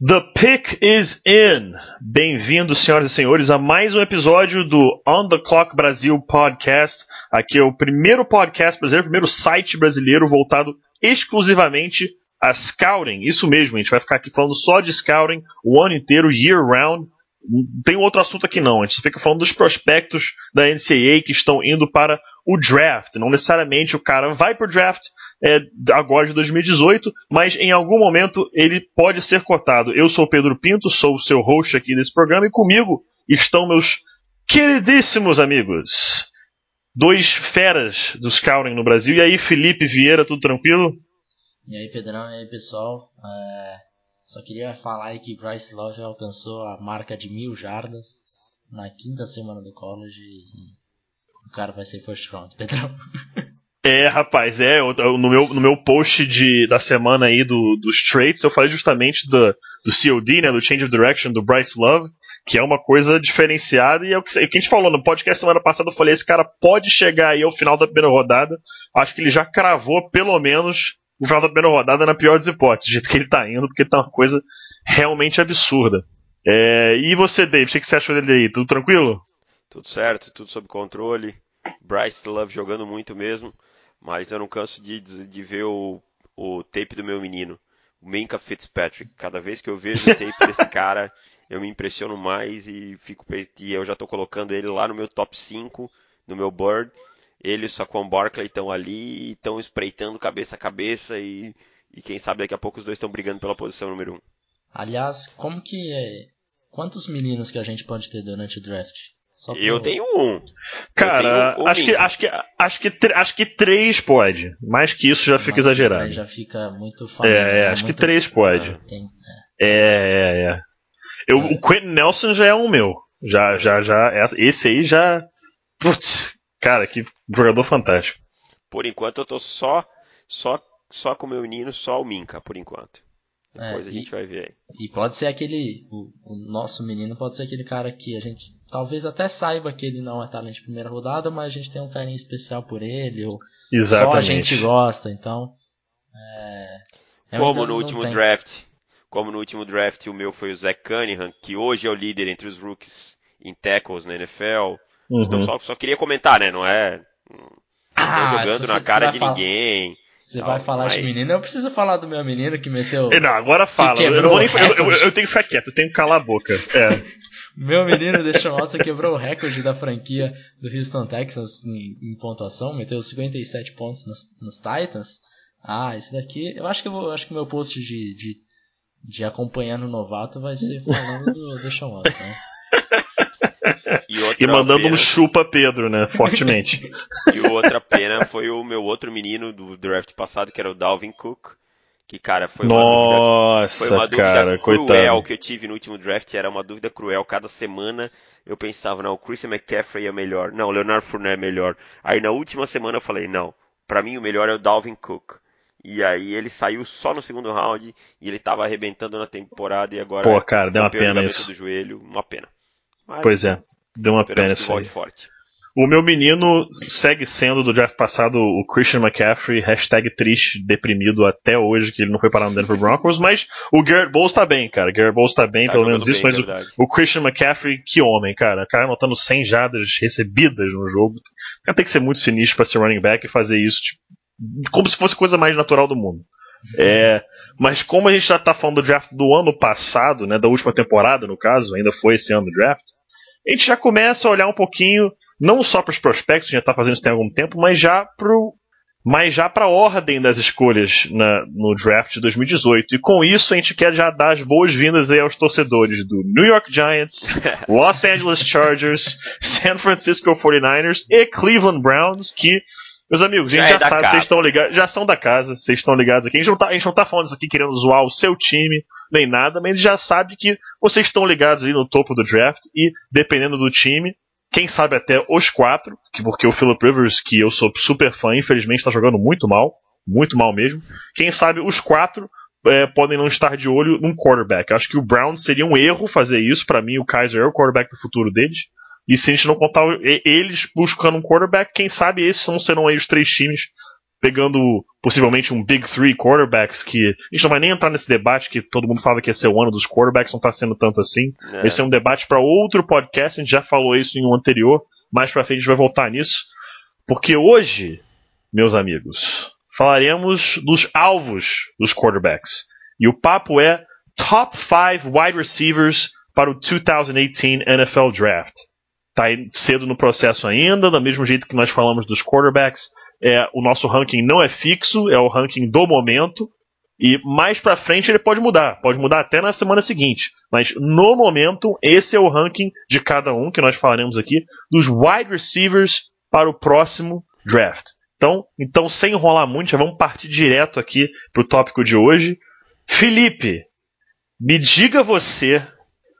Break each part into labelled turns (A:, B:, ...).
A: The pick is in! Bem-vindos, senhoras e senhores, a mais um episódio do On the Clock Brasil podcast. Aqui é o primeiro podcast brasileiro, o primeiro site brasileiro voltado exclusivamente a scouting. Isso mesmo, a gente vai ficar aqui falando só de scouting o ano inteiro, year round. Não tem outro assunto aqui não, a gente só fica falando dos prospectos da NCAA que estão indo para o draft. Não necessariamente o cara vai para o draft, é, agora de 2018, mas em algum momento ele pode ser cotado. Eu sou Pedro Pinto, sou o seu host aqui desse programa, e comigo estão meus queridíssimos amigos. Dois feras do scouting no Brasil. E aí, Felipe Vieira, tudo tranquilo?
B: E aí, Pedrão, e aí, pessoal. É, só queria falar que Bryce Love alcançou a marca de mil jardas na quinta semana do college e o cara vai ser first round, Pedrão.
A: É, rapaz, é. no, meu, no meu post de, da semana aí do, dos traits, eu falei justamente do, do COD, né? Do Change of Direction, do Bryce Love, que é uma coisa diferenciada. E é o que, é o que a gente falou no podcast semana passada. Eu falei: esse cara pode chegar aí ao final da primeira rodada. Acho que ele já cravou, pelo menos, o final da primeira rodada na pior das hipóteses, do jeito que ele tá indo, porque tá uma coisa realmente absurda. É, e você, Dave, o que você achou dele aí? Tudo tranquilo?
C: Tudo certo, tudo sob controle. Bryce Love jogando muito mesmo. Mas eu não canso de, de ver o, o tape do meu menino, o Minka Fitzpatrick. Cada vez que eu vejo o tape desse cara, eu me impressiono mais e fico e eu já estou colocando ele lá no meu top 5, no meu board. Ele e o Saquon Barkley estão ali, estão espreitando cabeça a cabeça e, e quem sabe daqui a pouco os dois estão brigando pela posição número 1. Um.
B: Aliás, como que é? Quantos meninos que a gente pode ter durante o draft?
C: Eu tenho um.
A: Cara, tenho um acho, que, acho, que, acho, que, acho que três pode. Mais que isso já fica exagerado.
B: já fica muito família,
A: É, é acho muito... que três pode. Ah, tem, é. é, é, é. Eu, é. O Quentin Nelson já é um meu. Já, já, já. Esse aí já. Putz, cara, que jogador fantástico.
C: Por enquanto eu tô só, só, só com o meu menino, só o Minka, por enquanto. Depois é, a gente vai ver aí.
B: E pode ser aquele. O, o, nosso menino pode ser aquele cara que a gente talvez até saiba que ele não é talento de primeira rodada, mas a gente tem um carinho especial por ele, ou Exatamente. só a gente gosta, então. É,
C: como no último tem. draft. Como no último draft o meu foi o Zach Cunningham, que hoje é o líder entre os rookies em tackles na NFL. Uhum. Então só, só queria comentar, né? Não é. Ah, jogando na cara de falar, ninguém.
B: Você vai falar mas... de menino? Eu preciso falar do meu menino que meteu.
A: Não, agora fala. Eu, eu, nem, eu, eu, tenho que ficar quieto, eu tenho que calar a boca. É.
B: meu menino Deshaun Watson quebrou o recorde da franquia do Houston Texans em, em pontuação, meteu 57 pontos nos, nos, Titans. Ah, esse daqui, eu acho que eu vou, acho que meu post de, de, de acompanhando o novato vai ser falando do Deshaun Watson. Né?
A: E, e mandando pena... um chupa Pedro, né? Fortemente.
C: e outra pena foi o meu outro menino do draft passado, que era o Dalvin Cook. Que, cara, foi uma
A: Nossa,
C: dúvida, foi uma
A: dúvida cara,
C: cruel
A: coitado.
C: que eu tive no último draft. Era uma dúvida cruel. Cada semana eu pensava, não, o Christian McCaffrey é melhor. Não, o Leonard Fournette é melhor. Aí na última semana eu falei, não, para mim o melhor é o Dalvin Cook. E aí ele saiu só no segundo round e ele tava arrebentando na temporada e agora
A: Pô, cara, deu uma pena isso.
C: do joelho, uma pena.
A: Mas, pois é. Deu uma pena isso aí. Forte. O meu menino segue sendo do draft passado o Christian McCaffrey, hashtag triste, deprimido até hoje que ele não foi parar no Denver Broncos, mas o Garrett Bowles tá bem, cara. Garrett Bowles tá bem, tá pelo menos isso, bem, mas o, o, Christian McCaffrey, que homem, cara. O cara anotando 100 jadas recebidas no jogo. O cara tem que ser muito sinistro para ser running back e fazer isso tipo, como se fosse a coisa mais natural do mundo. É, mas como a gente já tá falando do draft do ano passado, né, da última temporada no caso, ainda foi esse ano do draft, a gente já começa a olhar um pouquinho, não só para os prospectos, já está fazendo isso tem algum tempo, mas já para mas já para a ordem das escolhas na, no draft de 2018. E com isso a gente quer já dar as boas-vindas aos torcedores do New York Giants, Los Angeles Chargers, San Francisco 49ers e Cleveland Browns, que meus amigos, a gente já, já é sabe, vocês estão ligados, já são da casa, vocês estão ligados aqui. A gente, não tá, a gente não tá falando isso aqui querendo zoar o seu time, nem nada, mas a gente já sabe que vocês estão ligados ali no topo do draft e, dependendo do time, quem sabe até os quatro, porque o Philip Rivers, que eu sou super fã, infelizmente está jogando muito mal, muito mal mesmo. Quem sabe os quatro é, podem não estar de olho num quarterback. Acho que o Brown seria um erro fazer isso. Para mim, o Kaiser é o quarterback do futuro deles. E se a gente não contar eles buscando um quarterback, quem sabe esses não serão aí os três times pegando possivelmente um Big Three quarterbacks, que a gente não vai nem entrar nesse debate que todo mundo falava que ia ser o ano dos quarterbacks, não está sendo tanto assim. É. Esse é um debate para outro podcast, a gente já falou isso em um anterior, mais pra frente a gente vai voltar nisso. Porque hoje, meus amigos, falaremos dos alvos dos quarterbacks. E o papo é Top 5 Wide Receivers para o 2018 NFL Draft. Tá cedo no processo ainda, do mesmo jeito que nós falamos dos quarterbacks, é, o nosso ranking não é fixo, é o ranking do momento. E mais para frente ele pode mudar, pode mudar até na semana seguinte. Mas no momento, esse é o ranking de cada um que nós falaremos aqui dos wide receivers para o próximo draft. Então, então sem enrolar muito, já vamos partir direto aqui para o tópico de hoje. Felipe, me diga você,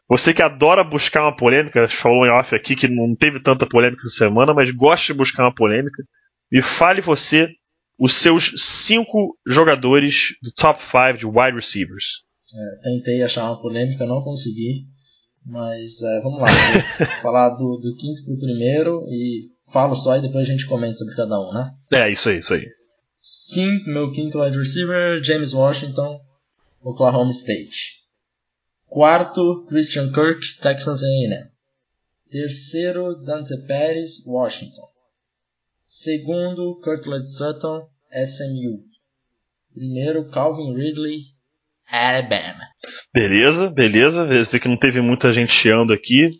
A: você que adora buscar uma polêmica, falou em off aqui que não teve tanta polêmica essa semana, mas gosta de buscar uma polêmica. Me fale você os seus cinco jogadores do top 5 de wide receivers.
B: É, tentei achar uma polêmica, não consegui. Mas é, vamos lá, vou falar do, do quinto pro primeiro e falo só e depois a gente comenta sobre cada um, né?
A: É, isso aí, isso aí.
B: Quinto, meu quinto wide receiver, James Washington, Oklahoma State. Quarto, Christian Kirk, Texas A&M. Terceiro, Dante Pérez, Washington. Segundo, Curtland Sutton, SMU. Primeiro, Calvin Ridley, Alabama.
A: Beleza, beleza. Vê que não teve muita gente chiando aqui.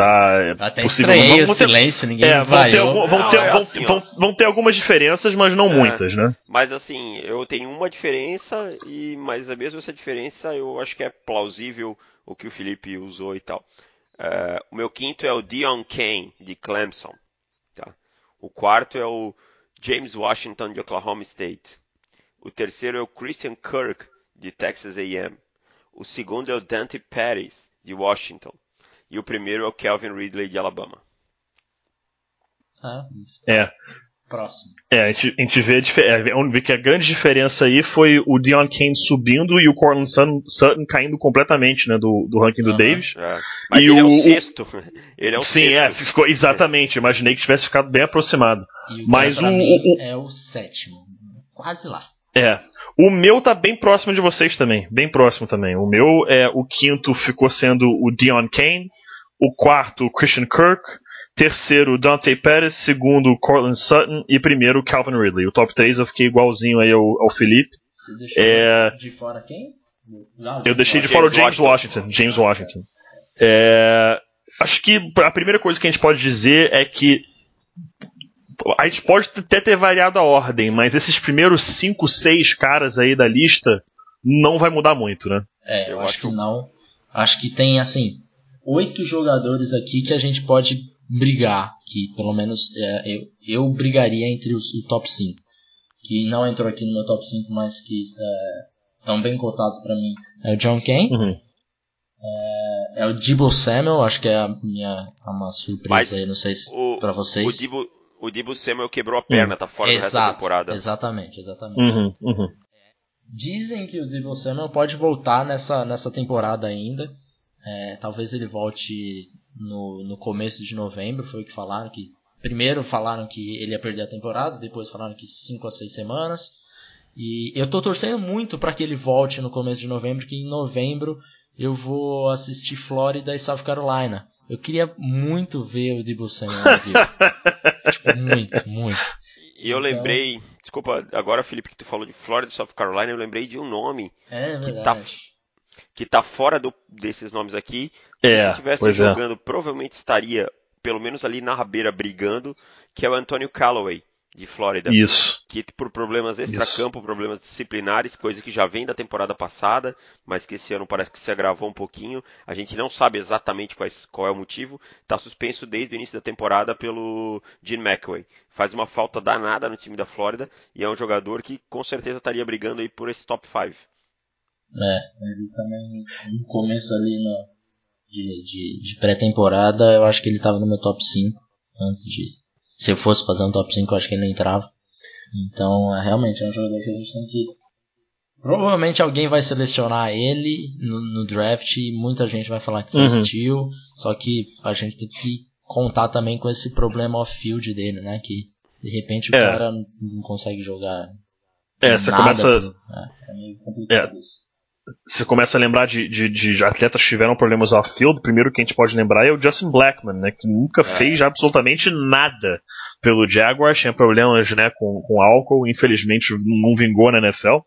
A: Tá,
B: Até possível. estranhei o silêncio, ninguém é,
A: vão ter, algum, vão, não, ter, é vão, assim, vão, vão, ter algumas diferenças, mas não é, muitas, né?
C: Mas assim, eu tenho uma diferença, e mas a mesma essa diferença eu acho que é plausível o que o Felipe usou e tal. Uh, o meu quinto é o Dion Kane, de Clemson. Tá? O quarto é o James Washington, de Oklahoma State. O terceiro é o Christian Kirk, de Texas A&M. O segundo é o Dante Pettis, de Washington. E o primeiro é o Kelvin Ridley, de Alabama.
B: Ah,
A: é.
B: Próximo.
A: É, a gente, a gente vê, é, vê, que a grande diferença aí foi o Dion Kane subindo e o Cortland Sutton, caindo completamente né, do, do ranking do Davis.
C: É. Mas e ele o, é o sexto. Ele é o
A: sim,
C: é,
A: sexto. é, ficou, exatamente. Imaginei que tivesse ficado bem aproximado.
B: E o Mas o, o, é o sétimo. Quase lá.
A: É. O meu tá bem próximo de vocês também. Bem próximo também. O meu é o quinto ficou sendo o Dion Kane. O quarto, Christian Kirk terceiro Dante Pérez, segundo Cortland Sutton e primeiro Calvin Ridley. O top 3 eu fiquei igualzinho aí ao, ao Felipe.
B: Você deixou é... de fora quem?
A: Não, eu deixei de fora o James Washington. Washington. James Washington. É... Acho que a primeira coisa que a gente pode dizer é que a gente pode até ter variado a ordem, mas esses primeiros 5, 6 caras aí da lista não vai mudar muito, né?
B: É, eu, eu acho, acho que não. Acho que tem, assim, oito jogadores aqui que a gente pode brigar, que pelo menos é, eu, eu brigaria entre os, o top 5. Que não entrou aqui no meu top 5, mas que estão é, bem cotados para mim. É o John Kane. Uhum. É, é, o Debo Samuel, acho que é a minha uma surpresa mas aí, não sei se para vocês.
C: O Debo, o Debo Samuel quebrou a perna, uhum. tá fora Exato, da temporada.
B: Exatamente, exatamente.
A: Uhum, uhum.
B: Dizem que o Debo Samuel pode voltar nessa, nessa temporada ainda. É, talvez ele volte no, no começo de novembro, foi o que falaram que primeiro falaram que ele ia perder a temporada, depois falaram que 5 a 6 semanas. E eu tô torcendo muito para que ele volte no começo de novembro, que em novembro eu vou assistir Flórida e South Carolina. Eu queria muito ver o Debo Samuel ao vivo. tipo, muito, muito.
C: E eu então... lembrei, desculpa, agora Felipe que tu falou de Flórida e South Carolina, eu lembrei de um nome
B: é,
C: que tá que tá fora do, desses nomes aqui.
A: É,
C: se estivesse é. jogando, é. provavelmente estaria, pelo menos ali na rabeira, brigando, que é o Antonio Callaway, de Flórida.
A: Isso.
C: Que por problemas extra-campo, problemas disciplinares, coisa que já vem da temporada passada, mas que esse ano parece que se agravou um pouquinho. A gente não sabe exatamente quais, qual é o motivo. Está suspenso desde o início da temporada pelo Gene McAway. Faz uma falta danada no time da Flórida e é um jogador que com certeza estaria brigando aí por esse top 5.
B: É, ele também, no começo ali no, de, de, de pré-temporada, eu acho que ele estava no meu top 5. Antes de. Se eu fosse fazer um top 5, eu acho que ele não entrava. Então, é, realmente, é um jogador que a gente tem que. Provavelmente alguém vai selecionar ele no, no draft e muita gente vai falar que foi uhum. steal. Só que a gente tem que contar também com esse problema off-field dele, né? Que de repente o é. cara não consegue jogar.
A: É, você começa. Pro... É, é meio complicado é. isso você começa a lembrar de, de, de, atletas que tiveram problemas off-field, o primeiro que a gente pode lembrar é o Justin Blackman, né, que nunca é. fez absolutamente nada pelo Jaguars, tinha problemas né, com, com álcool, infelizmente não vingou na NFL.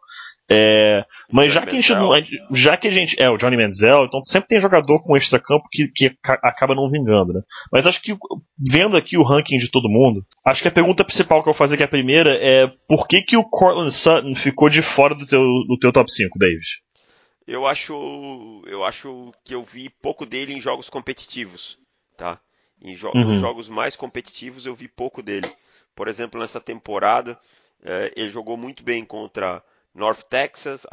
A: É, mas já que, a gente não, já que a gente. É, o Johnny Manziel, então sempre tem jogador com extra-campo que, que acaba não vingando, né? Mas acho que, vendo aqui o ranking de todo mundo, acho que a pergunta principal que eu vou fazer, que é a primeira, é por que, que o Cortland Sutton ficou de fora do teu, do teu top 5, Davis?
C: Eu acho, eu acho que eu vi pouco dele em jogos competitivos, tá? Em jo uhum. jogos mais competitivos eu vi pouco dele. Por exemplo, nessa temporada eh, ele jogou muito bem contra North Texas,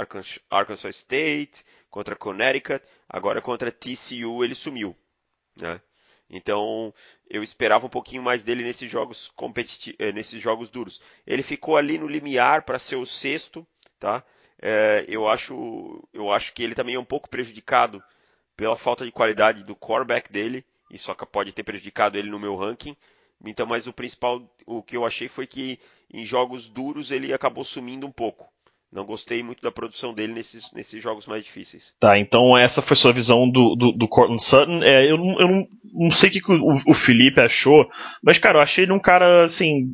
C: Arkansas State, contra Connecticut. Agora contra TCU ele sumiu, né? Então eu esperava um pouquinho mais dele nesses jogos competitivos, eh, nesses jogos duros. Ele ficou ali no limiar para ser o sexto, tá? É, eu, acho, eu acho que ele também é um pouco prejudicado pela falta de qualidade do coreback dele. Isso pode ter prejudicado ele no meu ranking. Então, mas o principal, o que eu achei foi que em jogos duros ele acabou sumindo um pouco. Não gostei muito da produção dele nesses, nesses jogos mais difíceis.
A: Tá, então essa foi sua visão do, do, do Cortland Sutton. É, eu eu não, não sei o que o, o Felipe achou, mas, cara, eu achei ele um cara, assim,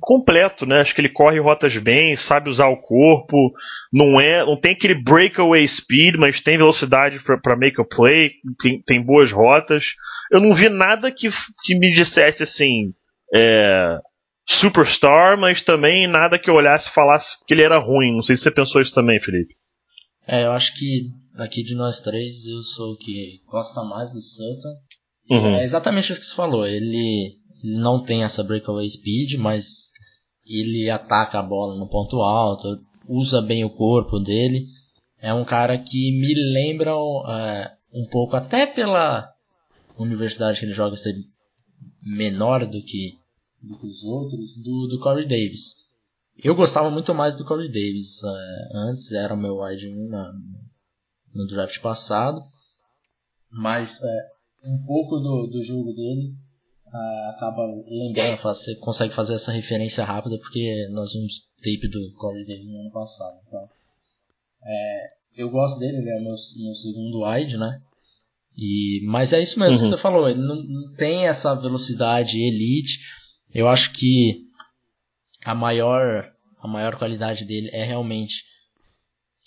A: completo, né? Acho que ele corre rotas bem, sabe usar o corpo, não é, não tem aquele breakaway speed, mas tem velocidade para make a play, tem, tem, boas rotas. Eu não vi nada que, que me dissesse assim, é, superstar, mas também nada que eu olhasse e falasse que ele era ruim. Não sei se você pensou isso também, Felipe.
B: É, eu acho que aqui de nós três eu sou o que gosta mais do Sutton. Uhum. É exatamente isso que você falou. Ele ele não tem essa breakaway speed, mas ele ataca a bola no ponto alto, usa bem o corpo dele. É um cara que me lembra é, um pouco, até pela universidade que ele joga ser menor do que, do que os outros, do, do Corey Davis. Eu gostava muito mais do Corey Davis. É, antes era o meu wide 1 no draft passado. Mas é, um pouco do, do jogo dele ah, acaba lembrando, você consegue fazer essa referência rápida porque nós vimos tape do Corey Davis no ano passado. Então, é, eu gosto dele, ele é o meu, meu segundo wide, né? E, mas é isso mesmo uhum. que você falou, ele não, não, tem essa velocidade elite. Eu acho que a maior, a maior qualidade dele é realmente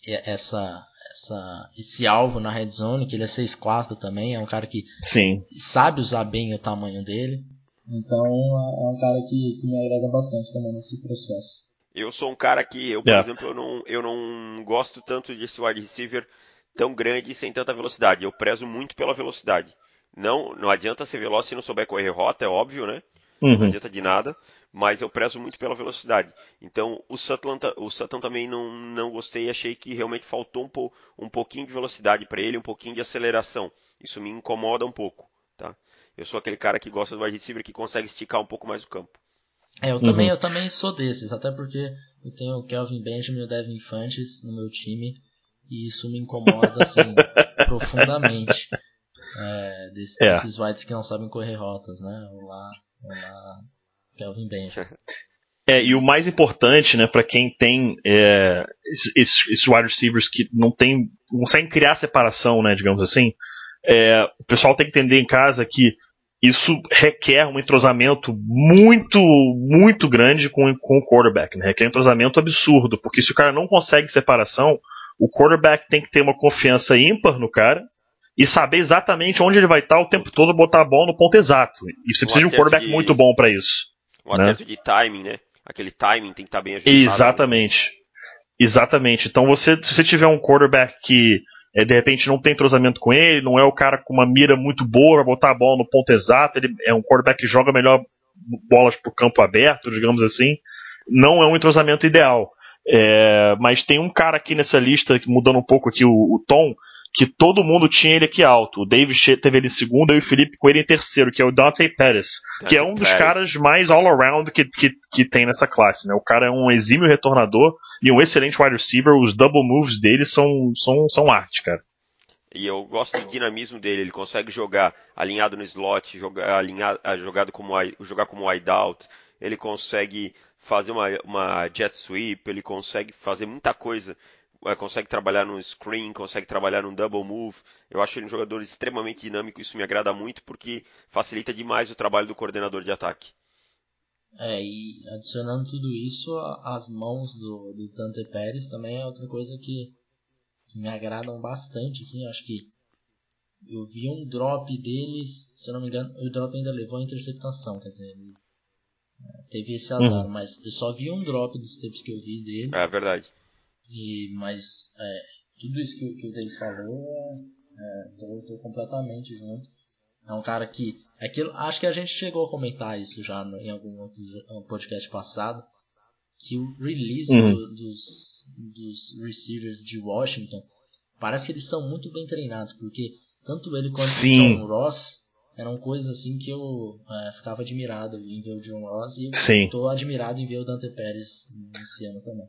B: essa essa, esse alvo na red zone, que ele é 6'4 também, é um cara que
A: Sim.
B: sabe usar bem o tamanho dele. Então é, é um cara que, que me agrada bastante também nesse processo.
C: Eu sou um cara que, eu, por yeah. exemplo, eu não, eu não gosto tanto desse wide receiver tão grande e sem tanta velocidade. Eu prezo muito pela velocidade. Não, não adianta ser veloz se não souber correr rota, é óbvio, né? Uhum. Não adianta de nada mas eu prezo muito pela velocidade. Então o Sutton, o Sutton também não, não gostei, achei que realmente faltou um, po, um pouquinho de velocidade para ele, um pouquinho de aceleração. Isso me incomoda um pouco, tá? Eu sou aquele cara que gosta do wide receiver que consegue esticar um pouco mais o campo.
B: É, eu também, uhum. eu também sou desses, até porque eu tenho o Kelvin Benjamin e o Devin Infantes no meu time e isso me incomoda assim profundamente. É, desse, é. Desses wides que não sabem correr rotas, né? Olá, olá, Kelvin Benjamin.
A: É, e o mais importante, né, para quem tem é, esses, esses wide receivers que não tem, não conseguem criar separação, né, digamos assim, é, o pessoal tem que entender em casa que isso requer um entrosamento muito, muito grande com, com o quarterback. Né? Requer um entrosamento absurdo, porque se o cara não consegue separação, o quarterback tem que ter uma confiança ímpar no cara e saber exatamente onde ele vai estar o tempo todo, botar a bola no ponto exato. E você precisa de um quarterback de... muito bom para isso.
C: Um né? acerto de timing, né? Aquele timing tem que estar tá bem ajustado.
A: Exatamente. Né? Exatamente. Então você, se você tiver um quarterback que é, de repente não tem entrosamento com ele, não é o cara com uma mira muito boa para botar a bola no ponto exato, ele é um quarterback que joga melhor bolas para o campo aberto, digamos assim, não é um entrosamento ideal. É, mas tem um cara aqui nessa lista, mudando um pouco aqui o, o tom, que todo mundo tinha ele aqui alto. O David teve ele em segundo e o Felipe com ele em terceiro, que é o Dante Pettis, que é um dos caras mais all-around que, que, que tem nessa classe. Né? O cara é um exímio retornador e um excelente wide receiver. Os double moves dele são, são, são arte, cara.
C: E eu gosto do dinamismo dele. Ele consegue jogar alinhado no slot, jogar, alinhado, ah, jogado como, jogar como wideout. Ele consegue fazer uma, uma jet sweep. Ele consegue fazer muita coisa. É, consegue trabalhar no screen, consegue trabalhar no double move. Eu acho ele um jogador extremamente dinâmico. Isso me agrada muito porque facilita demais o trabalho do coordenador de ataque.
B: É, e adicionando tudo isso, as mãos do, do Dante Pérez também é outra coisa que que me agradam bastante, assim, acho que eu vi um drop deles, se eu não me engano, o drop ainda levou a interceptação, quer dizer, ele, é, teve esse azar, uhum. mas eu só vi um drop dos tempos que eu vi dele.
C: É verdade.
B: E, mas é, tudo isso que, que o Davis falou, é, tô, tô, completamente junto. É um cara que. Aquilo, acho que a gente chegou a comentar isso já no, em algum outro podcast passado que o release uhum. do, dos, dos receivers de Washington parece que eles são muito bem treinados, porque tanto ele quanto Sim. o John Ross eram coisas assim que eu é, ficava admirado em ver o John Ross e estou admirado em ver o Dante Pérez esse ano também.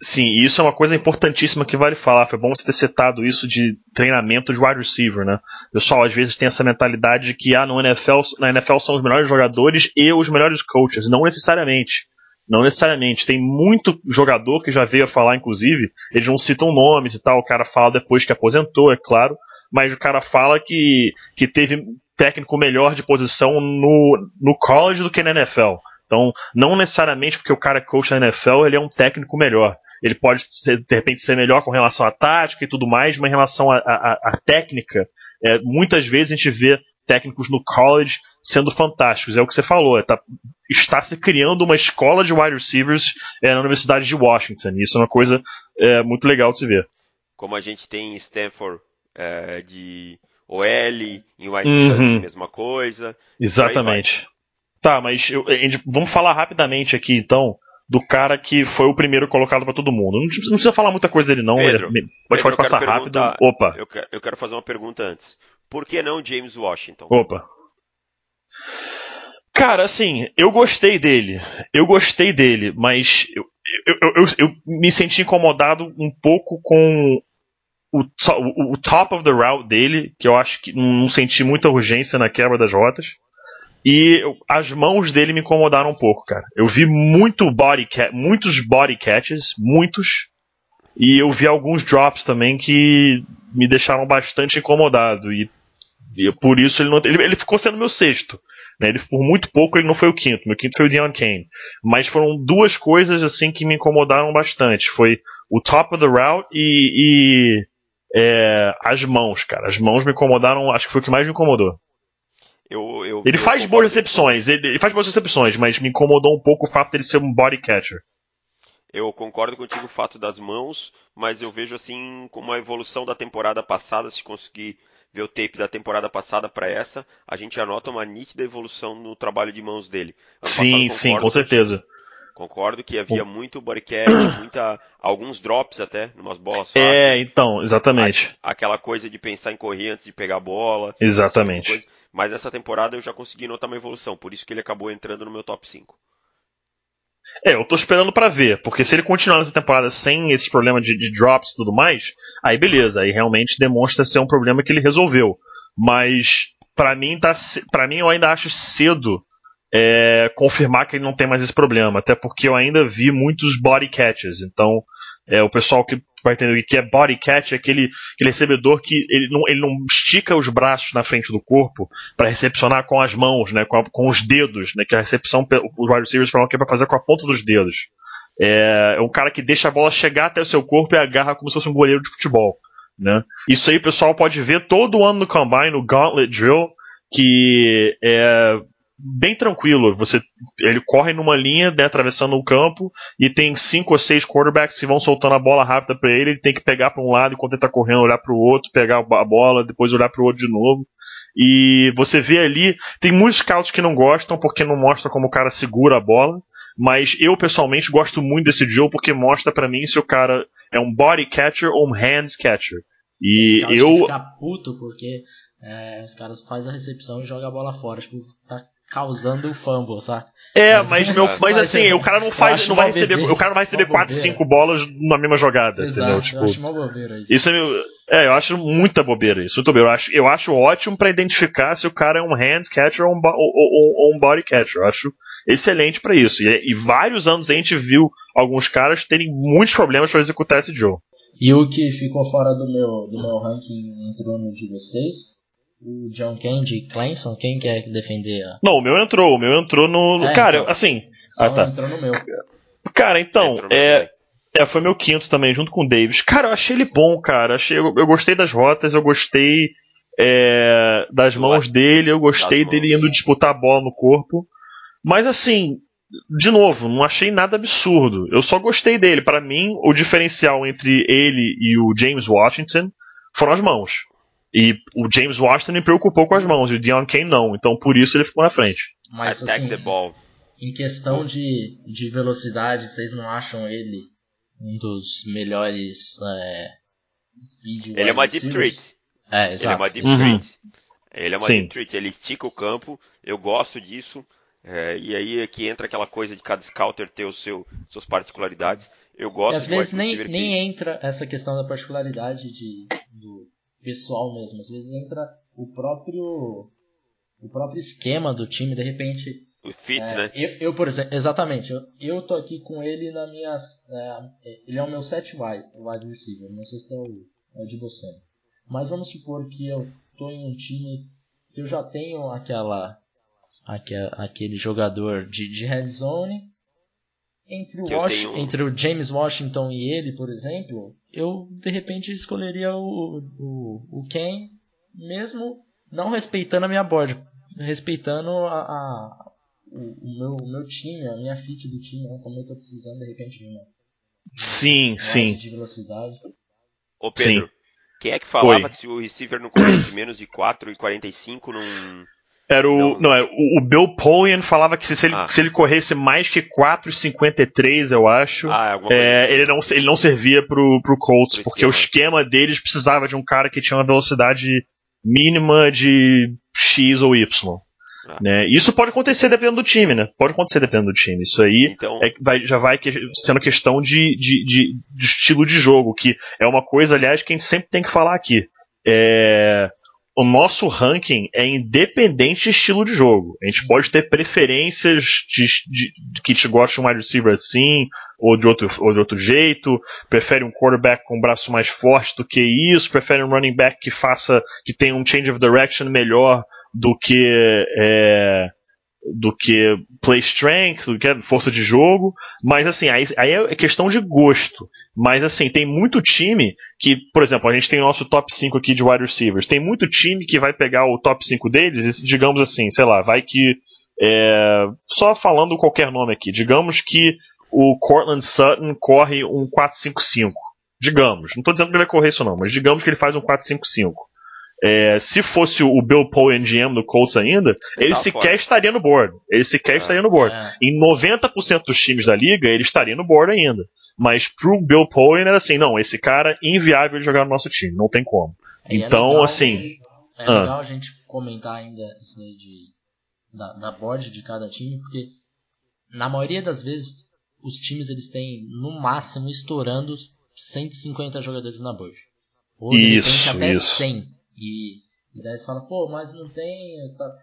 A: Sim, e isso é uma coisa importantíssima que vale falar. Foi bom você ter citado isso de treinamento de wide receiver, né? O pessoal às vezes tem essa mentalidade de que ah, no NFL, na NFL são os melhores jogadores e os melhores coaches. Não necessariamente. Não necessariamente. Tem muito jogador que já veio a falar, inclusive, eles não citam nomes e tal, o cara fala depois que aposentou, é claro, mas o cara fala que, que teve técnico melhor de posição no, no college do que na NFL. Então, não necessariamente porque o cara é coach na NFL, ele é um técnico melhor. Ele pode, ser, de repente, ser melhor com relação à tática e tudo mais, mas em relação à técnica, é, muitas vezes a gente vê técnicos no college sendo fantásticos. É o que você falou. É, tá, está se criando uma escola de wide receivers é, na Universidade de Washington. E isso é uma coisa é, muito legal de se ver.
C: Como a gente tem em Stanford é, de OL, em Wisconsin, uhum. mesma coisa.
A: Exatamente. Tá, mas eu, vamos falar rapidamente aqui então do cara que foi o primeiro colocado para todo mundo. Não, não, precisa falar muita coisa dele, não. Pedro, Pedro, pode, pode passar rápido. Opa.
C: Eu quero, eu quero fazer uma pergunta antes. Por que não James Washington?
A: Opa. Cara, assim, eu gostei dele. Eu gostei dele, mas eu, eu, eu, eu me senti incomodado um pouco com o, o, o, top of the route dele, que eu acho que não senti muita urgência na quebra das rotas. E as mãos dele me incomodaram um pouco, cara. Eu vi muito body muitos body catches, muitos. E eu vi alguns drops também que me deixaram bastante incomodado. E, e por isso ele, não, ele, ele ficou sendo meu sexto. Né? Ele, por muito pouco ele não foi o quinto. Meu quinto foi o Deion Kane. Mas foram duas coisas assim que me incomodaram bastante. Foi o top of the route e, e é, as mãos, cara. As mãos me incomodaram, acho que foi o que mais me incomodou.
C: Eu, eu,
A: ele
C: eu
A: faz boas recepções, ele, ele, faz boas recepções, mas me incomodou um pouco o fato dele ser um body catcher.
C: Eu concordo contigo o fato das mãos, mas eu vejo assim como uma evolução da temporada passada, se conseguir ver o tape da temporada passada para essa, a gente anota uma nítida evolução no trabalho de mãos dele.
A: Sim, sim, com certeza.
C: Concordo que havia muito bodycatch, muita, alguns drops até, numas bolas
A: fáceis. É, então, exatamente.
C: Aquela coisa de pensar em correr antes de pegar a bola.
A: Exatamente.
C: Mas essa temporada eu já consegui notar uma evolução, por isso que ele acabou entrando no meu top 5.
A: É, eu tô esperando para ver, porque se ele continuar nessa temporada sem esse problema de, de drops e tudo mais, aí beleza, aí realmente demonstra ser um problema que ele resolveu. Mas para mim tá, para mim eu ainda acho cedo é, confirmar que ele não tem mais esse problema, até porque eu ainda vi muitos body catches, então é, o pessoal que vai entender o que é body catch é aquele, aquele recebedor que ele não, ele não estica os braços na frente do corpo para recepcionar com as mãos, né, com, a, com, os dedos, né, que a recepção, os wide receivers falam que é para fazer com a ponta dos dedos. É, é um cara que deixa a bola chegar até o seu corpo e agarra como se fosse um goleiro de futebol. Né? Isso aí o pessoal pode ver todo ano no Combine, no Gauntlet Drill, que é, bem tranquilo. Você, ele corre numa linha, né, atravessando o campo, e tem cinco ou seis quarterbacks que vão soltando a bola rápida para ele. Ele tem que pegar para um lado enquanto ele tá correndo, olhar para o outro, pegar a bola, depois olhar para o outro de novo. E você vê ali, tem muitos scouts que não gostam porque não mostra como o cara segura a bola. Mas eu pessoalmente gosto muito desse Joe porque mostra para mim se o cara é um body catcher ou um hands catcher. E eu.
B: Que puto porque é, os caras fazem a recepção e jogam a bola fora. Tipo, tá causando fumble, saca?
A: É, mas, mas, meu, mas assim, o cara não faz, não vai receber, o cara não vai receber 4, 5 bolas na mesma jogada, Exato, entendeu? Tipo,
B: eu acho uma bobeira isso.
A: Isso é, é, eu acho muita bobeira isso, muito bobeira. Eu acho, eu acho ótimo para identificar se o cara é um hand catcher ou um, ou, ou, ou um body catcher. Eu acho excelente para isso. E, e, vários anos a gente viu alguns caras terem muitos problemas para executar esse jogo.
B: E o que ficou fora do meu, do meu ranking entrou no de vocês? O John Kane de Clemson? Quem quer defender? A...
A: Não, o meu entrou. O meu entrou no. É, cara, então, assim.
B: ah, tá. entrou no meu.
A: Cara, então. É, é, foi meu quinto também, junto com o Davis. Cara, eu achei ele bom, cara. Achei, eu, eu gostei das rotas, eu gostei é, das mãos dele, eu gostei dele indo disputar a bola no corpo. Mas assim, de novo, não achei nada absurdo. Eu só gostei dele. Para mim, o diferencial entre ele e o James Washington foram as mãos. E o James Washington me preocupou com as mãos, e o Deion Kane não. Então por isso ele ficou na frente.
B: Mas assim, em questão de, de velocidade, vocês não acham ele um dos melhores é, speed
C: Ele é uma deep treat.
B: É, exato.
C: Ele é uma deep uhum. treat. Ele é uma Sim. deep treat. Ele estica o campo. Eu gosto disso. É, e aí é que entra aquela coisa de cada scouter ter o seu, suas particularidades. Eu gosto e
B: às vezes nem, nem entra essa questão da particularidade de, do pessoal mesmo. Às vezes entra o próprio o próprio esquema do time, de repente.
C: O fit,
B: é,
C: né?
B: Eu, eu, por exemplo, exatamente. Eu, eu tô aqui com ele na minha. É, ele é o meu set wide, wide receiver. Não sei se é o, é o de você. Mas vamos supor que eu tô em um time que eu já tenho aquela aquele jogador de, de red zone. Entre o, Was tenho... entre o James Washington e ele, por exemplo, eu de repente escolheria o, o, o Ken, mesmo não respeitando a minha board, respeitando a, a o, o, meu, o meu time, a minha fit do time, né, como eu estou precisando de repente de uma.
A: Sim, uma sim.
B: De velocidade.
C: Ô Pedro, sim. quem é que falava Oi. que se o receiver não corresse menos de 4,45 não
A: era o. Não, não é, o, o Bill Polian falava que se ele, ah. se ele corresse mais que 4,53, eu acho, ah, é, assim. ele, não, ele não servia pro, pro Colts, pro porque esquema. o esquema deles precisava de um cara que tinha uma velocidade mínima de X ou Y. Ah. Né? Isso pode acontecer dependendo do time, né? Pode acontecer dependendo do time. Isso aí então... é, vai, já vai que, sendo questão de, de, de, de, estilo de jogo, que é uma coisa, aliás, que a gente sempre tem que falar aqui. É, o nosso ranking é independente de estilo de jogo. A gente pode ter preferências de, de, de que te gosta de um wide receiver assim, ou de, outro, ou de outro jeito, prefere um quarterback com um braço mais forte do que isso, prefere um running back que faça, que tenha um change of direction melhor do que é, do que play strength, do que força de jogo, mas assim, aí, aí, é questão de gosto. Mas assim, tem muito time que, por exemplo, a gente tem o nosso top 5 aqui de wide receivers, tem muito time que vai pegar o top 5 deles e, digamos assim, sei lá, vai que. É, só falando qualquer nome aqui, digamos que o Cortland Sutton corre um 4-5-5. Digamos, não estou dizendo que ele vai correr isso não, mas digamos que ele faz um 4-5-5. É, se fosse o Bill Poe GM do Colts ainda, ele, ele tá sequer fora. estaria no board. Ele sequer é, estaria no board. É. Em 90% dos times da liga, ele estaria no board ainda. Mas pro Bill Poe era assim, não, esse cara é inviável de jogar no nosso time, não tem como.
B: É
A: então,
B: legal,
A: assim.
B: É ah. legal a gente comentar ainda isso aí de, da, da board de cada time, porque na maioria das vezes os times eles têm no máximo estourando 150 jogadores na board. Ou de isso, repente até isso. 100. E, e daí você fala, pô, mas não tem. Tá...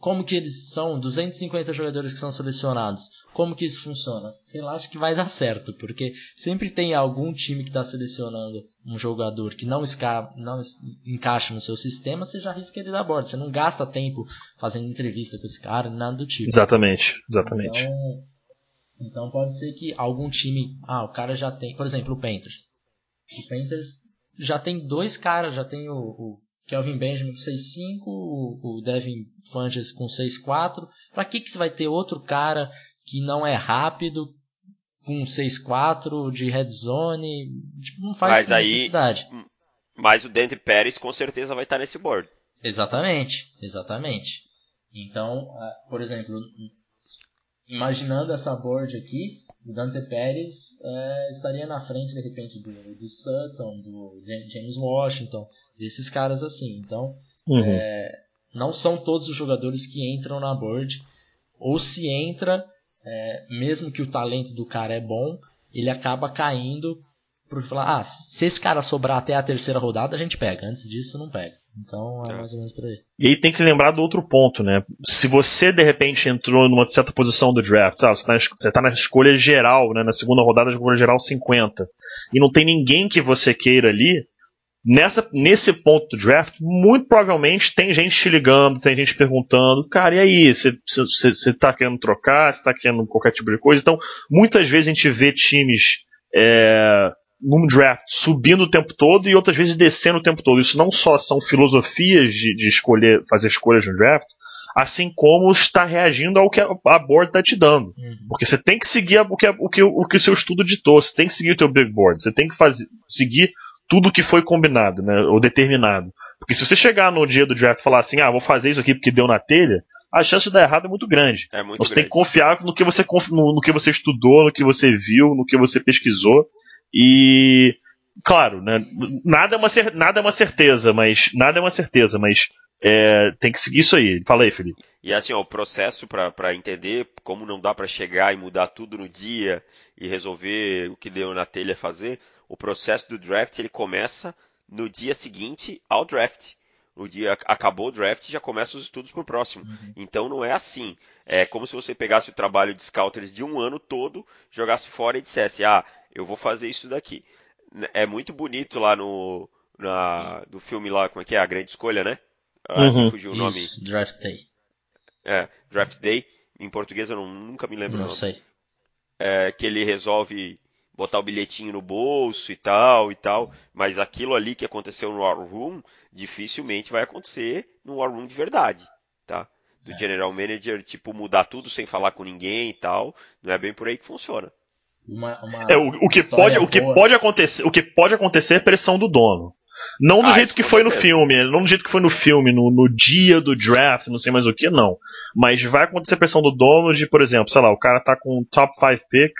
B: Como que eles são 250 jogadores que são selecionados? Como que isso funciona? Relaxa que vai dar certo, porque sempre tem algum time que está selecionando um jogador que não, esca... não encaixa no seu sistema, você já arrisca ele da borda. Você não gasta tempo fazendo entrevista com esse cara, nada do tipo.
A: Exatamente, exatamente.
B: Então, então pode ser que algum time. Ah, o cara já tem. Por exemplo, o Panthers. O Panthers já tem dois caras, já tem o, o Kelvin Benjamin com 6.5, o Devin Funches com 6.4. Para que, que você vai ter outro cara que não é rápido com 6.4 de red zone? Tipo, não faz mas necessidade. Aí,
C: mas o Dante Pérez com certeza vai estar nesse board.
B: Exatamente, exatamente. Então, ah, por exemplo, imaginando essa board aqui, o Dante Pérez é, estaria na frente, de repente, do, do Sutton, do James Washington, desses caras assim. Então, uhum. é, não são todos os jogadores que entram na board. ou se entra, é, mesmo que o talento do cara é bom, ele acaba caindo porque falar, ah, se esse cara sobrar até a terceira rodada, a gente pega. Antes disso, não pega. Então é, é. mais ou menos por aí.
A: E aí tem que lembrar do outro ponto, né? Se você de repente entrou numa certa posição do draft, sabe? Você está na escolha geral, né? Na segunda rodada, da escolha geral 50. E não tem ninguém que você queira ali. Nessa, nesse ponto do draft, muito provavelmente tem gente te ligando, tem gente perguntando, cara, e aí, você está querendo trocar, você está querendo qualquer tipo de coisa? Então, muitas vezes a gente vê times é, num draft subindo o tempo todo e outras vezes descendo o tempo todo. Isso não só são filosofias de, de escolher, fazer escolhas no draft, assim como está reagindo ao que a board está te dando. Uhum. Porque você tem que seguir o que, o, que, o que o seu estudo ditou, você tem que seguir o teu big board, você tem que fazer, seguir tudo que foi combinado, né, ou determinado. Porque se você chegar no dia do draft e falar assim, ah, vou fazer isso aqui porque deu na telha, a chance de dar errado é muito grande.
C: É muito
A: você
C: grande.
A: tem que confiar no que você no, no, que você estudou, no que você viu, no que você pesquisou e claro, né, nada é uma nada é uma certeza, mas nada é uma certeza, mas é, tem que seguir isso aí. Fala aí, Felipe.
C: E assim, ó, o processo para entender como não dá para chegar e mudar tudo no dia e resolver o que deu na telha fazer, o processo do draft ele começa no dia seguinte ao draft. O dia acabou o draft já começa os estudos para o próximo. Uhum. Então não é assim. É como se você pegasse o trabalho de scouters de um ano todo, jogasse fora e dissesse: ah, eu vou fazer isso daqui. É muito bonito lá no na, do filme lá, como é que é? A Grande Escolha, né?
A: Ah, uhum.
B: fugiu o nome. Isso, Draft Day.
C: É, Draft Day. Em português eu não, nunca me lembro.
B: Não sei.
C: É, que ele resolve botar o bilhetinho no bolso e tal e tal, mas aquilo ali que aconteceu no War Room dificilmente vai acontecer no War Room de verdade, tá? Do é. General Manager, tipo, mudar tudo sem falar com ninguém e tal, não é bem por aí que funciona.
B: Uma, uma
A: é, o, o, que pode, o que pode acontecer, o que pode acontecer é pressão do dono. Não do ah, jeito que foi no filme, não do jeito que foi no filme, no, no, dia do draft, não sei mais o que, não. Mas vai acontecer pressão do dono de, por exemplo, sei lá, o cara tá com um top 5 pick,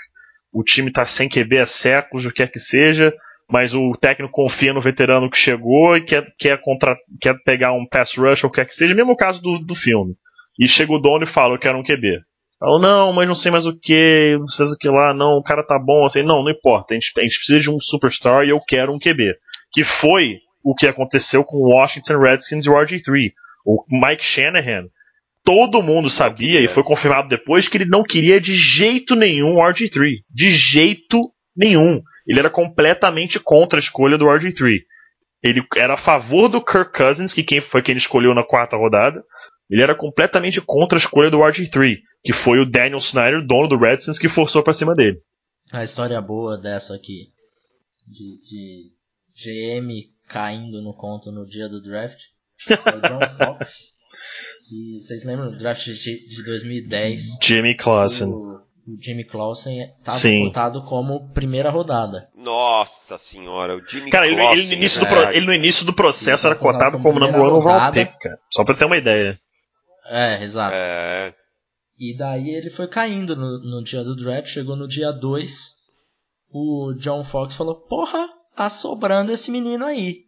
A: o time tá sem QB há séculos, o que quer que seja, mas o técnico confia no veterano que chegou e quer, quer, contra, quer pegar um pass rush ou o que quer que seja, mesmo o caso do, do filme. E chega o dono e fala, eu quero um QB. Falou, não, mas não sei mais o que, não sei o que lá, não, o cara tá bom, assim, não, não importa, a gente, a gente precisa de um superstar e eu quero um QB. Que foi o que aconteceu com o Washington Redskins e o RG3. O Mike Shanahan, todo mundo sabia, e foi confirmado depois, que ele não queria de jeito nenhum o RG3. De jeito nenhum. Ele era completamente contra a escolha do RG3. Ele era a favor do Kirk Cousins, que quem foi quem ele escolheu na quarta rodada, ele era completamente contra a escolha do RG3, que foi o Daniel Snyder, dono do Redskins, que forçou para cima dele.
B: A história boa dessa aqui, de, de GM caindo no conto no dia do draft, é o John Fox. que vocês lembram do draft de, de 2010?
A: Jimmy Clausen.
B: O, o Jimmy Clausen estava cotado como primeira rodada.
C: Nossa senhora, o Jimmy
A: cara, Clausen. Ele, ele, no início do, é... ele no início do processo era cotado como, como number one overall pick, cara. Só pra ter uma ideia.
B: É, exato.
C: É...
B: E daí ele foi caindo no, no dia do draft, chegou no dia 2, o John Fox falou, porra, tá sobrando esse menino aí.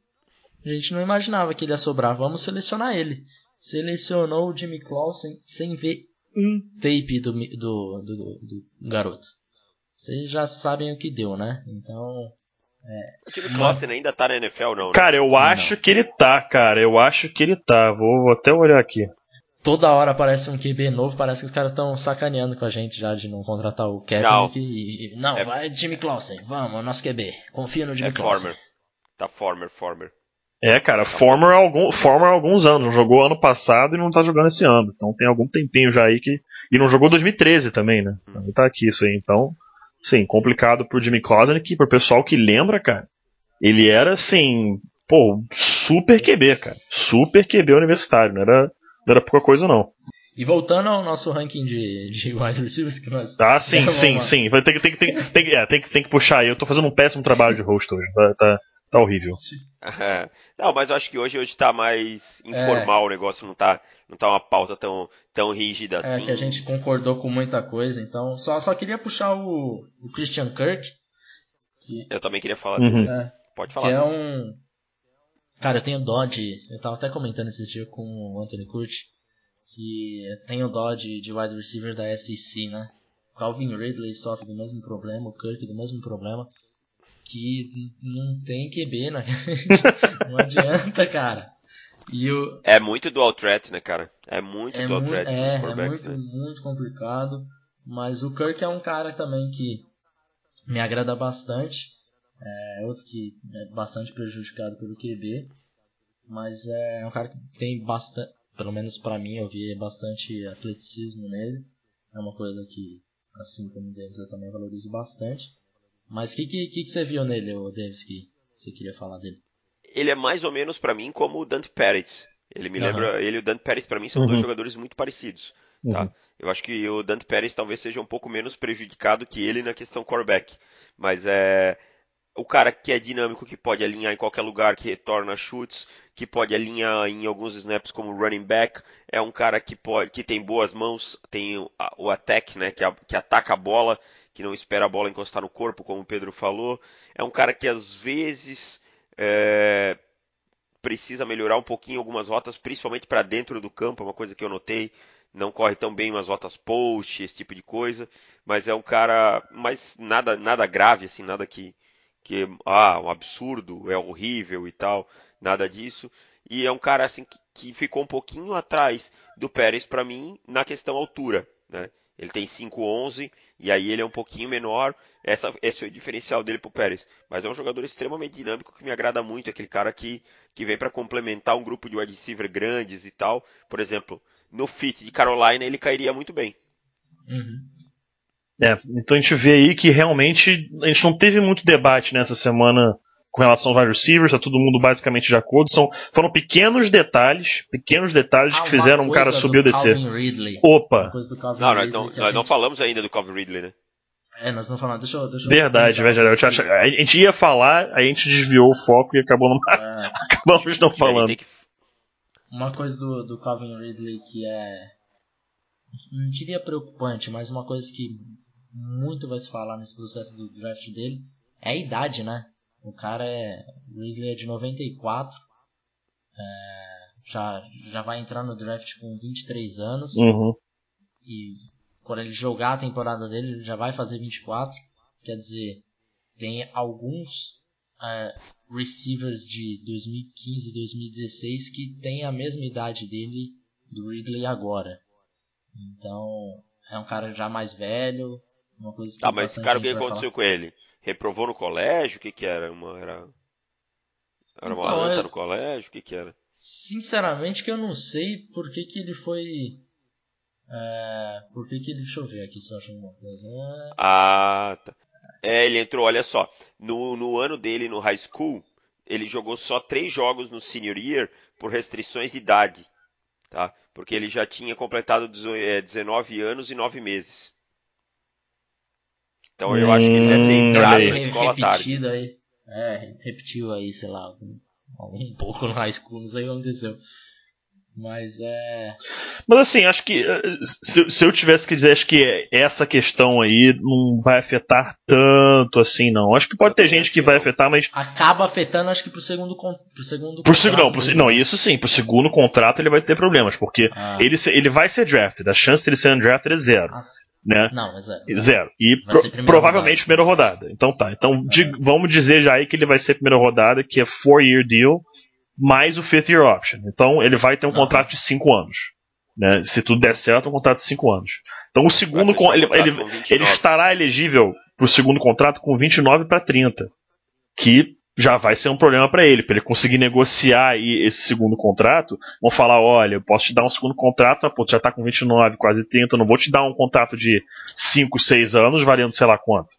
B: A gente não imaginava que ele ia sobrar, vamos selecionar ele. Selecionou o Jimmy Clausen sem ver um tape do, do, do, do garoto. Vocês já sabem o que deu, né? Então,
C: é, o Jimmy Clausen ainda tá na NFL, não? Né?
A: Cara, eu acho não. que ele tá, cara. Eu acho que ele tá. Vou, vou até olhar aqui
B: toda hora aparece um QB novo, parece que os caras estão sacaneando com a gente já de não contratar o Kaepernick. Não, e, e, não é, vai Jimmy Clausen, vamos, nosso QB. Confia no Jimmy é Clausen.
C: Former. Tá former, former.
A: É, cara, former há algum, former alguns anos. Não jogou ano passado e não tá jogando esse ano. Então tem algum tempinho já aí que. E não jogou 2013 também, né? Hum. Também tá aqui isso aí. Então, sim, complicado pro Jimmy Clausen, que pro pessoal que lembra, cara, ele era assim, pô, super QB, cara. Super QB universitário, não era não era pouca coisa, não.
B: E voltando ao nosso ranking de, de wide receivers que nós.
A: Ah, sim, sim, uma... sim. Vai ter que, tem, tem, tem, é, tem, tem que puxar aí. Eu tô fazendo um péssimo trabalho de host hoje. Tá, tá, tá horrível.
C: não, mas eu acho que hoje, hoje tá mais informal é. o negócio, não tá, não tá uma pauta tão, tão rígida assim.
B: É, que a gente concordou com muita coisa, então. Só, só queria puxar o, o Christian Kirk.
C: Que... Eu também queria falar
A: uhum.
C: dele. É, Pode falar.
B: Que é um. Cara, eu tenho dó de. Eu tava até comentando esses dias com o Anthony Curti que tem o Dodge de wide receiver da SEC, né? Calvin Ridley sofre do mesmo problema, o Kirk do mesmo problema, que não tem QB, né? não adianta, cara.
C: E o... É muito dual threat, né, cara? É muito é dual mu threat.
B: É, é muito, né? muito complicado. Mas o Kirk é um cara também que me agrada bastante. É outro que é bastante prejudicado pelo QB. Mas é um cara que tem bastante, pelo menos para mim, eu vi bastante atleticismo nele. É uma coisa que, assim como o Davis, eu também valorizo bastante. Mas o que, que, que, você viu nele, o Davis, que você queria falar dele?
C: Ele é mais ou menos para mim como o Dante Pérez. Ele me uhum. lembra, ele e o Dante Pérez para mim são uhum. dois jogadores muito parecidos. Tá? Uhum. Eu acho que o Dante Pérez talvez seja um pouco menos prejudicado que ele na questão quarterback. Mas é o cara que é dinâmico, que pode alinhar em qualquer lugar, que retorna chutes, que pode alinhar em alguns snaps como running back, é um cara que pode, que tem boas mãos, tem o, o attack, né, que, a, que ataca a bola, que não espera a bola encostar no corpo, como o Pedro falou. É um cara que às vezes é, precisa melhorar um pouquinho algumas rotas, principalmente para dentro do campo, é uma coisa que eu notei. Não corre tão bem umas rotas post, esse tipo de coisa, mas é um cara, mas nada, nada grave assim, nada que que ah, um absurdo, é horrível e tal, nada disso. E é um cara assim que, que ficou um pouquinho atrás do Pérez para mim na questão altura, né? Ele tem 5'11 e aí ele é um pouquinho menor. Essa, esse é o diferencial dele pro Pérez. Mas é um jogador extremamente dinâmico que me agrada muito. Aquele cara que, que vem para complementar um grupo de wide receiver grandes e tal. Por exemplo, no fit de Carolina ele cairia muito bem.
B: Uhum.
A: É, então a gente vê aí que realmente a gente não teve muito debate nessa semana com relação aos wide receivers, tá todo mundo basicamente de acordo. São, foram pequenos detalhes, pequenos detalhes ah, que fizeram um cara subir ou descer.
B: Ridley.
A: Opa!
C: Não, nós, não, nós gente... não falamos ainda do Calvin Ridley, né?
B: É, nós não falamos. Deixa eu. Deixa
A: verdade, verdade. Eu acho, a gente ia falar, a gente desviou o foco e acabou não, é, acabamos não falando. Que...
B: Uma coisa do, do Calvin Ridley que é. Não diria preocupante, mas uma coisa que muito vai se falar nesse processo do draft dele é a idade, né? O cara é. O Ridley é de 94. É, já, já vai entrar no draft com 23 anos.
A: Uhum.
B: E quando ele jogar a temporada dele, ele já vai fazer 24. Quer dizer, tem alguns é, receivers de 2015 e 2016 que têm a mesma idade dele do Ridley agora. Então, é um cara já mais velho, uma coisa que
C: tá, mas esse cara o que aconteceu com ele? Reprovou no colégio? O que que era? Uma, era, era uma então, anta no colégio? O que que era?
B: Sinceramente que eu não sei por que que ele foi... É, por que que ele... Deixa eu ver aqui se eu acho alguma coisa.
C: Ah, tá. É, ele entrou, olha só. No, no ano dele no high school, ele jogou só três jogos no senior year por restrições de idade. Tá? Porque ele já tinha completado 19 é, anos e 9 meses. Então eu acho que ele deve ter hum, entrado na escola
B: tarde. Aí, é, repetiu aí, sei lá, um, um pouco no high school, não sei o que aconteceu. Mas é.
A: Mas assim, acho que eh, se, se, eu tivesse que dizer, acho que essa questão aí não vai afetar tanto assim, não. Acho que pode ter gente que vai afetar, mas.
B: Acaba afetando, acho que pro segundo, pro segundo
A: pro contrato. Não, pro, não, isso sim, pro segundo contrato ele vai ter problemas, porque ah. ele, ele vai ser drafted. A chance de ele ser undrafted é zero. Ah, né?
B: Não, é zero.
A: Zero. E pro, provavelmente rodada. primeira rodada. Então tá. Então é. de, vamos dizer já aí que ele vai ser primeira rodada, que é four year deal, mais o fifth year option. Então ele vai ter um Não. contrato de 5 anos. Né? Se tudo der certo, um contrato de 5 anos. Então o segundo con ele, ele, ele estará elegível para o segundo contrato com 29 para 30. Que já vai ser um problema para ele, para ele conseguir negociar aí esse segundo contrato. Vão falar: olha, eu posso te dar um segundo contrato, mas pô, tu já tá com 29, quase 30, não vou te dar um contrato de 5, 6 anos valendo sei lá quanto.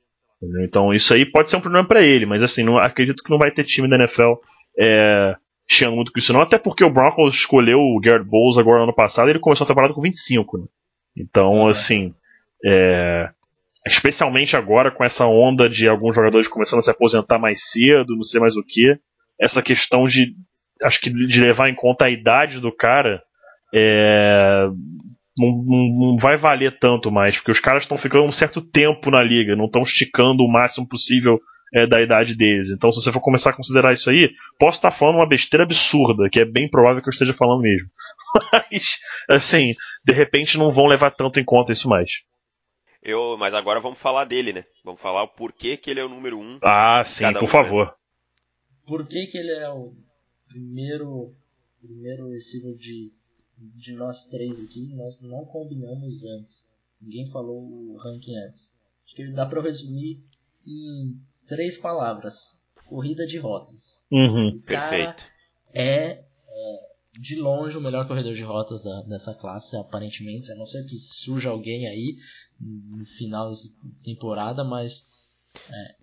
A: Entendeu? Então isso aí pode ser um problema para ele, mas assim, não, acredito que não vai ter time da NFL é, chiando muito com isso não, até porque o Broncos escolheu o Garrett Bowles agora no ano passado e ele começou a temporada com 25, né? Então, assim, é, especialmente agora com essa onda de alguns jogadores começando a se aposentar mais cedo, não sei mais o que, essa questão de acho que de levar em conta a idade do cara é, não, não, não, vai valer tanto mais, porque os caras estão ficando um certo tempo na liga, não estão esticando o máximo possível é, da idade deles. Então, se você for começar a considerar isso aí, posso estar falando uma besteira absurda, que é bem provável que eu esteja falando mesmo. Mas, assim, de repente não vão levar tanto em conta isso mais.
C: Eu, mas agora vamos falar dele, né? Vamos falar o porquê que ele é o número um.
A: Ah, sim, por um, né? favor. Né?
B: Por que, que ele é o primeiro, primeiro receiver de, de nós três aqui? Nós não combinamos antes. Ninguém falou o ranking antes. Acho que dá para resumir em três palavras: corrida de rotas.
A: Uhum,
B: o cara perfeito. É, de longe o melhor corredor de rotas da, dessa classe, aparentemente. A não ser que surja alguém aí no final dessa temporada, mas é,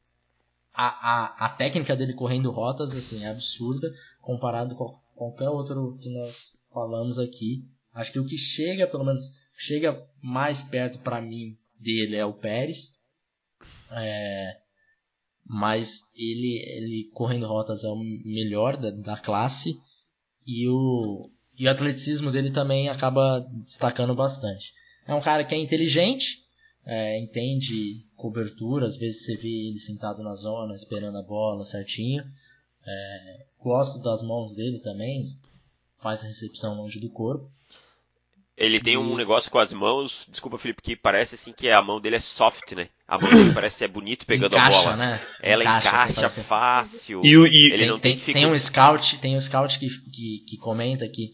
B: a, a, a técnica dele correndo rotas assim, é absurda comparado com qualquer outro que nós falamos aqui. Acho que o que chega, pelo menos, chega mais perto para mim dele é o Pérez. É, mas ele, ele correndo rotas é o melhor da, da classe e o, e o atleticismo dele também acaba destacando bastante. É um cara que é inteligente, é, entende cobertura, às vezes você vê ele sentado na zona esperando a bola certinho. É, gosto das mãos dele também, faz a recepção longe do corpo.
C: Ele tem um negócio com as mãos, desculpa Felipe, que parece assim que a mão dele é soft, né? A mão dele parece ser bonito pegando
B: encaixa,
C: a bola.
B: Né?
C: Ela encaixa, encaixa fácil.
A: E, e
B: ele tem, não tem, tem, tem um scout, tem um scout que, que, que comenta que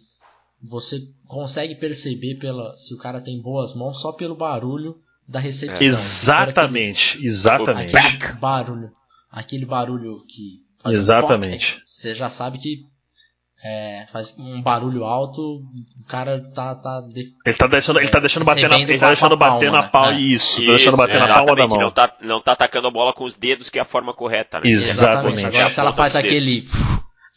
B: você consegue perceber pela se o cara tem boas mãos só pelo barulho da recepção.
A: Exatamente, aquele, exatamente.
B: Aquele barulho, aquele barulho que
A: faz exatamente.
B: Um você já sabe que é, faz um barulho alto, o cara tá. tá
A: de, ele tá deixando, ele tá deixando bater na, ele tá deixando bater palma, na palma. Né? Isso, isso, tá deixando bater na palma da mão.
C: Não tá, não tá atacando a bola com os dedos, que é a forma correta, né?
A: Exatamente.
B: Agora, se ela faz aquele,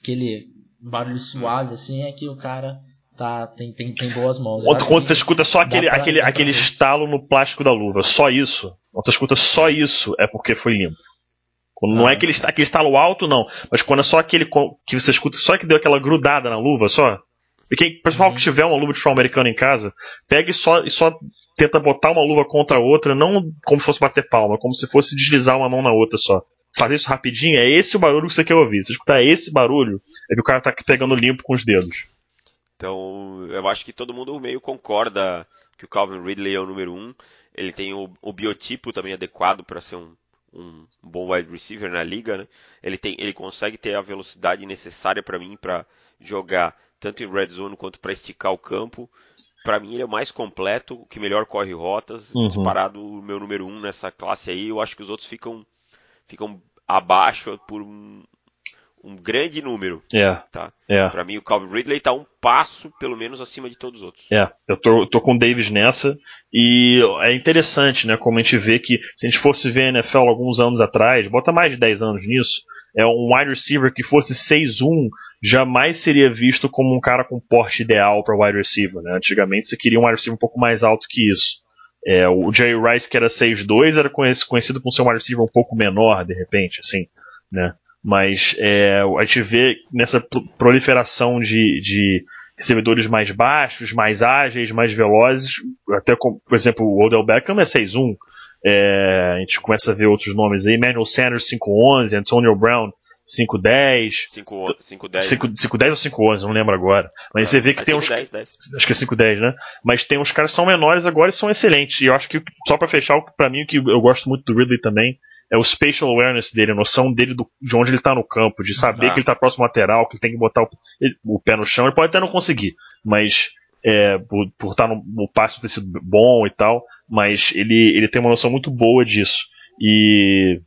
B: aquele barulho suave assim, é que o cara tá, tem, tem, tem boas mãos.
A: Quando, quando você escuta só aquele, pra, aquele, aquele estalo no plástico da luva, só isso. Quando você escuta só isso, é porque foi limpo. Quando não é aquele, aquele estalo alto, não. Mas quando é só aquele que você escuta, só que deu aquela grudada na luva, só. E quem, pessoal uhum. que tiver uma luva de futebol americano em casa, pega e só, e só tenta botar uma luva contra a outra, não como se fosse bater palma, como se fosse deslizar uma mão na outra só. Fazer isso rapidinho, é esse o barulho que você quer ouvir. Se escutar esse barulho, é que o cara tá pegando limpo com os dedos.
C: Então, eu acho que todo mundo meio concorda que o Calvin Ridley é o número um. Ele tem o, o biotipo também adequado para ser um, um bom wide receiver na liga, né? Ele tem, ele consegue ter a velocidade necessária para mim para jogar tanto em red zone quanto para esticar o campo. Para mim ele é o mais completo, o que melhor corre rotas, uhum. disparado o meu número um nessa classe aí. Eu acho que os outros ficam ficam abaixo por um, um grande número.
A: Yeah.
C: Tá?
A: Yeah.
C: Para mim, o Calvin Ridley está um passo, pelo menos, acima de todos os outros.
A: É, yeah. eu tô, tô com o Davis nessa. E é interessante, né? Como a gente vê que, se a gente fosse ver a NFL alguns anos atrás, bota mais de 10 anos nisso, é um wide receiver que fosse 6'1 jamais seria visto como um cara com porte ideal para wide receiver. Né? Antigamente você queria um wide receiver um pouco mais alto que isso. É, o Jerry Rice, que era 6'2, era conhecido por ser um wide receiver um pouco menor, de repente, assim, né? Mas é, a gente vê nessa proliferação de, de recebedores mais baixos, mais ágeis, mais velozes, até como, por exemplo, o Odell Beckham é 6'1. É, a gente começa a ver outros nomes aí, Emmanuel Sanders 5'11, Antonio Brown 5'10. 5'10 ou 5'11, não lembro agora. Mas é, você vê que tem 5, uns. 10, 10. Acho que é 5'10, né? Mas tem uns caras que são menores agora e são excelentes. E eu acho que, só para fechar, para mim, o que eu gosto muito do Ridley também é o spatial awareness dele, a noção dele do, de onde ele está no campo, de saber ah. que ele está próximo ao lateral, que ele tem que botar o, ele, o, pé no chão. Ele pode até não conseguir, mas é, por, por estar tá no, no passe ter sido bom e tal, mas ele, ele tem uma noção muito boa disso. E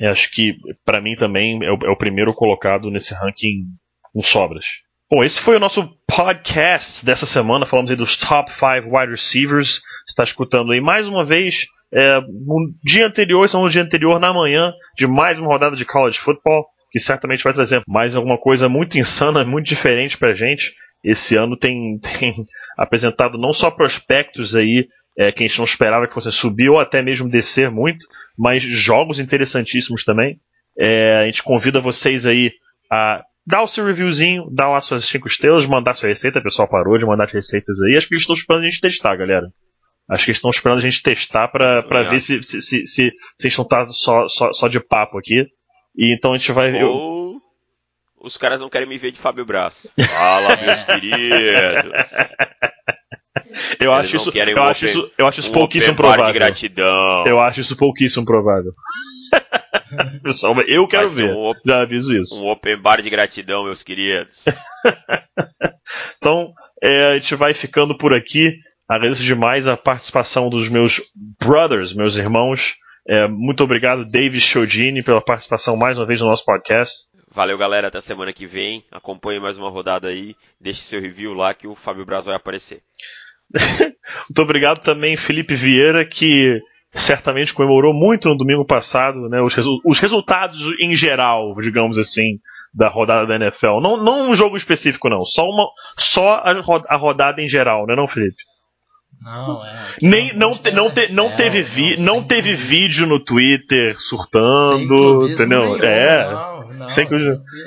A: acho que para mim também é o, é o, primeiro colocado nesse ranking com sobras. Bom, esse foi o nosso podcast dessa semana. Falamos aí dos top 5 wide receivers. Está escutando aí mais uma vez é, no dia anterior, são no dia anterior, na manhã, de mais uma rodada de college football, que certamente vai trazer mais alguma coisa muito insana, muito diferente pra gente. Esse ano tem, tem apresentado não só prospectos aí é, que a gente não esperava que fosse subir ou até mesmo descer muito, mas jogos interessantíssimos também. É, a gente convida vocês aí a dar o seu reviewzinho, dar lá suas 5 estrelas, mandar sua receita. O pessoal parou de mandar as receitas aí. Acho que eles estão esperando a gente testar, galera. Acho que eles estão esperando a gente testar para é. ver se, se, se, se, se eles não tá só, só, só de papo aqui. E então a gente vai.
C: Ou eu... os caras não querem me ver de Fábio Braço. Fala, meus queridos.
A: Eu acho, isso, eu, um acho open, isso, eu acho isso um pouquíssimo provável.
C: gratidão.
A: Eu acho isso pouquíssimo provável. Pessoal, eu quero ver. Um Já aviso isso.
C: Um open bar de gratidão, meus queridos.
A: então, é, a gente vai ficando por aqui. Agradeço demais a participação dos meus brothers, meus irmãos. É, muito obrigado, David Chodini, pela participação mais uma vez no nosso podcast.
C: Valeu, galera. Até semana que vem. Acompanhe mais uma rodada aí. Deixe seu review lá que o Fábio Braz vai aparecer.
A: muito obrigado também, Felipe Vieira, que certamente comemorou muito no domingo passado né, os, resu os resultados em geral, digamos assim, da rodada da NFL. Não, não um jogo específico, não. Só, uma, só a, a rodada em geral, né, não, Felipe?
B: Não, é.
A: Nem, não, te, não, te, não teve, vi, não, teve vídeo no Twitter surtando, entendeu?
B: Nenhum, é. Não, não, sem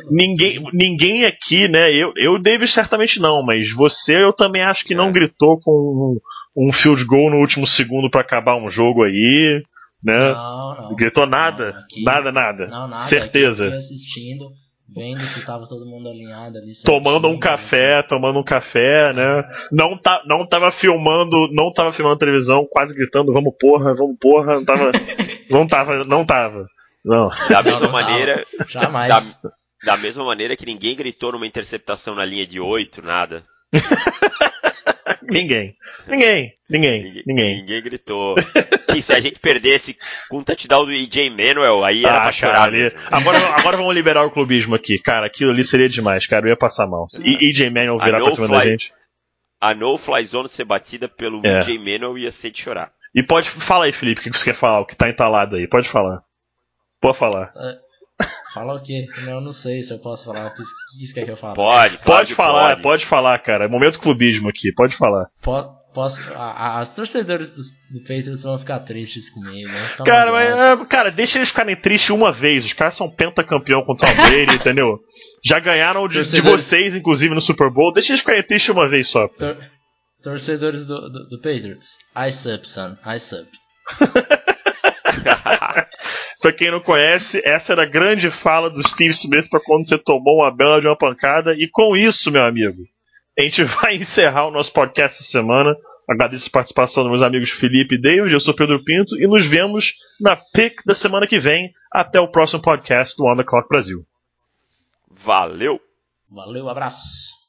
A: ninguém, ninguém aqui, né? Eu, eu, David, certamente não, mas você eu também acho que é. não gritou com um, um field goal no último segundo para acabar um jogo aí, né?
B: Não, não.
A: Gritou nada, aqui, nada, nada.
B: Não, nada.
A: Certeza.
B: Aqui assistindo vendo se tava todo mundo alinhado ali.
A: Tomando um café, assim. tomando um café, né? Não, tá, não tava filmando, não tava filmando televisão, quase gritando, vamos porra, vamos porra, não tava. não tava, não tava. Não.
C: Da mesma não, não maneira.
B: Tava. Jamais.
C: Da, da mesma maneira que ninguém gritou numa interceptação na linha de 8, nada.
A: ninguém. Ninguém. Ninguém. Ninguém.
C: Ninguém, gritou. que se a gente perdesse com um touchdown do EJ Manuel, aí era ah, pra chorar
A: ali... agora, agora vamos liberar o clubismo aqui. Cara, aquilo ali seria demais, cara. Eu ia passar mal. E EJ Manuel virar pra cima fly, da gente.
C: A no fly zone ser batida pelo é. EJ Manuel ia ser de chorar.
A: E pode. Fala aí, Felipe, o que você quer falar? O que tá entalado aí? Pode falar. Pode falar.
B: É. Fala o quê? Eu não sei se eu posso falar. O que você quer que eu fale?
C: Pode,
A: pode, pode falar, pode. pode falar, cara. É momento clubismo aqui, pode falar.
B: posso, a, as torcedores do, do Patriots vão ficar tristes comigo. Né?
A: Cara, mas, é, cara, deixa eles ficarem tristes uma vez. Os caras são pentacampeão contra o Brady, entendeu? Já ganharam de, de, vocês, inclusive, no Super Bowl. Deixa eles ficarem tristes uma vez só.
B: Tor torcedores do, do, do Patriots. I sub, son. I sub.
A: Pra quem não conhece, essa era a grande fala do Steve Smith para quando você tomou uma bela de uma pancada. E com isso, meu amigo, a gente vai encerrar o nosso podcast essa semana. Agradeço a participação dos meus amigos Felipe e David. Eu sou Pedro Pinto e nos vemos na PIC da semana que vem. Até o próximo podcast do On The Clock Brasil.
C: Valeu!
B: Valeu, abraço!